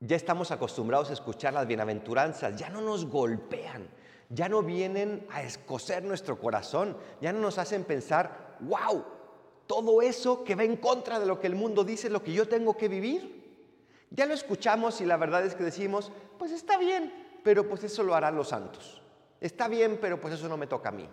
ya estamos acostumbrados a escuchar las bienaventuranzas, ya no nos golpean, ya no vienen a escocer nuestro corazón, ya no nos hacen pensar, wow, todo eso que va en contra de lo que el mundo dice lo que yo tengo que vivir. Ya lo escuchamos y la verdad es que decimos, pues está bien, pero pues eso lo harán los santos. Está bien, pero pues eso no me toca a mí.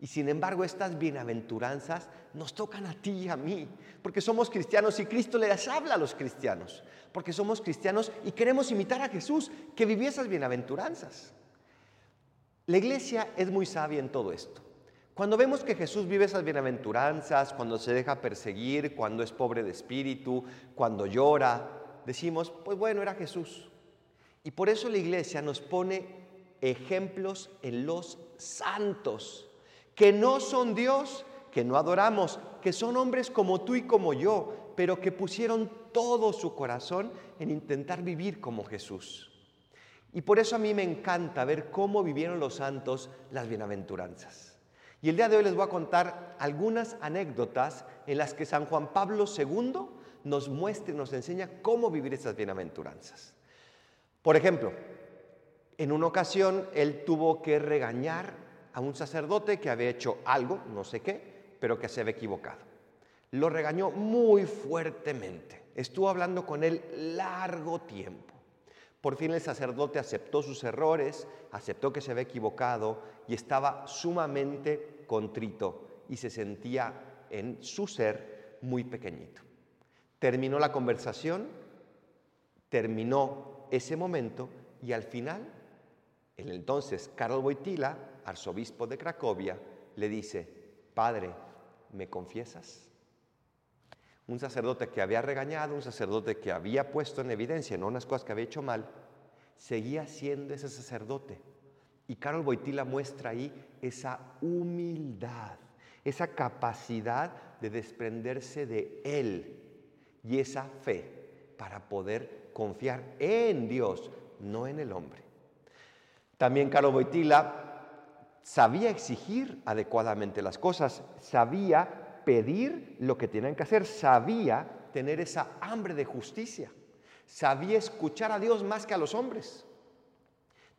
Y sin embargo, estas bienaventuranzas nos tocan a ti y a mí, porque somos cristianos y Cristo les habla a los cristianos, porque somos cristianos y queremos imitar a Jesús que vivió esas bienaventuranzas. La iglesia es muy sabia en todo esto. Cuando vemos que Jesús vive esas bienaventuranzas, cuando se deja perseguir, cuando es pobre de espíritu, cuando llora, decimos, pues bueno, era Jesús. Y por eso la iglesia nos pone ejemplos en los santos, que no son Dios, que no adoramos, que son hombres como tú y como yo, pero que pusieron todo su corazón en intentar vivir como Jesús. Y por eso a mí me encanta ver cómo vivieron los santos las bienaventuranzas. Y el día de hoy les voy a contar algunas anécdotas en las que San Juan Pablo II nos muestra y nos enseña cómo vivir estas bienaventuranzas. Por ejemplo, en una ocasión él tuvo que regañar a un sacerdote que había hecho algo, no sé qué, pero que se había equivocado. Lo regañó muy fuertemente. Estuvo hablando con él largo tiempo. Por fin el sacerdote aceptó sus errores, aceptó que se había equivocado y estaba sumamente contrito y se sentía en su ser muy pequeñito. Terminó la conversación, terminó ese momento y al final, el entonces Karol Wojtyla, arzobispo de Cracovia, le dice, Padre, ¿me confiesas? Un sacerdote que había regañado, un sacerdote que había puesto en evidencia en unas cosas que había hecho mal, seguía siendo ese sacerdote. Y Karol Wojtyla muestra ahí esa humildad, esa capacidad de desprenderse de él y esa fe para poder confiar en Dios, no en el hombre. También Karol Wojtyla sabía exigir adecuadamente las cosas, sabía pedir lo que tenían que hacer, sabía tener esa hambre de justicia, sabía escuchar a Dios más que a los hombres.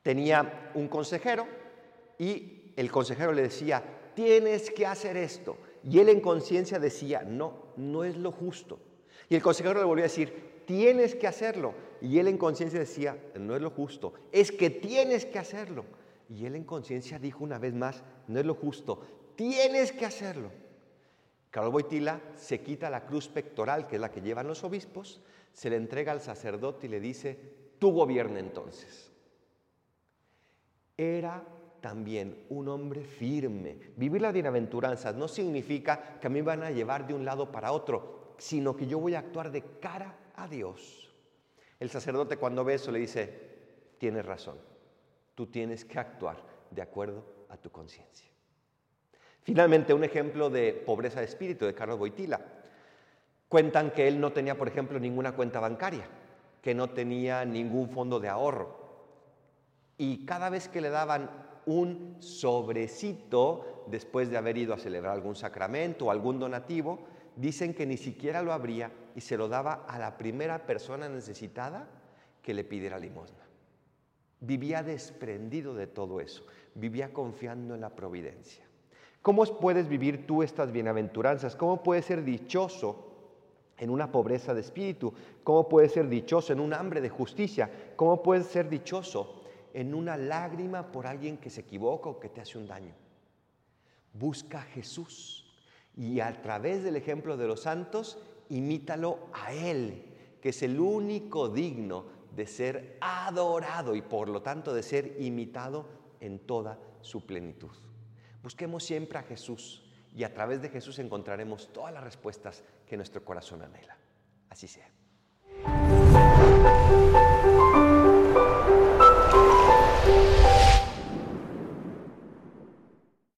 Tenía un consejero y el consejero le decía, tienes que hacer esto. Y él en conciencia decía, no, no es lo justo. Y el consejero le volvió a decir, tienes que hacerlo. Y él en conciencia decía, no es lo justo, es que tienes que hacerlo. Y él en conciencia dijo una vez más, no es lo justo, tienes que hacerlo. Carlos Boitila se quita la cruz pectoral, que es la que llevan los obispos, se le entrega al sacerdote y le dice, tú gobierna entonces. Era también un hombre firme. Vivir las bienaventuranzas no significa que a mí van a llevar de un lado para otro, sino que yo voy a actuar de cara a Dios. El sacerdote cuando ve eso le dice, tienes razón, tú tienes que actuar de acuerdo a tu conciencia. Finalmente, un ejemplo de pobreza de espíritu de Carlos Boitila. Cuentan que él no tenía, por ejemplo, ninguna cuenta bancaria, que no tenía ningún fondo de ahorro. Y cada vez que le daban un sobrecito después de haber ido a celebrar algún sacramento o algún donativo, dicen que ni siquiera lo abría y se lo daba a la primera persona necesitada que le pidiera limosna. Vivía desprendido de todo eso, vivía confiando en la providencia. ¿Cómo puedes vivir tú estas bienaventuranzas? ¿Cómo puedes ser dichoso en una pobreza de espíritu? ¿Cómo puedes ser dichoso en un hambre de justicia? ¿Cómo puedes ser dichoso en una lágrima por alguien que se equivoca o que te hace un daño? Busca a Jesús y a través del ejemplo de los santos, imítalo a Él, que es el único digno de ser adorado y por lo tanto de ser imitado en toda su plenitud. Busquemos siempre a Jesús y a través de Jesús encontraremos todas las respuestas que nuestro corazón anhela. Así sea.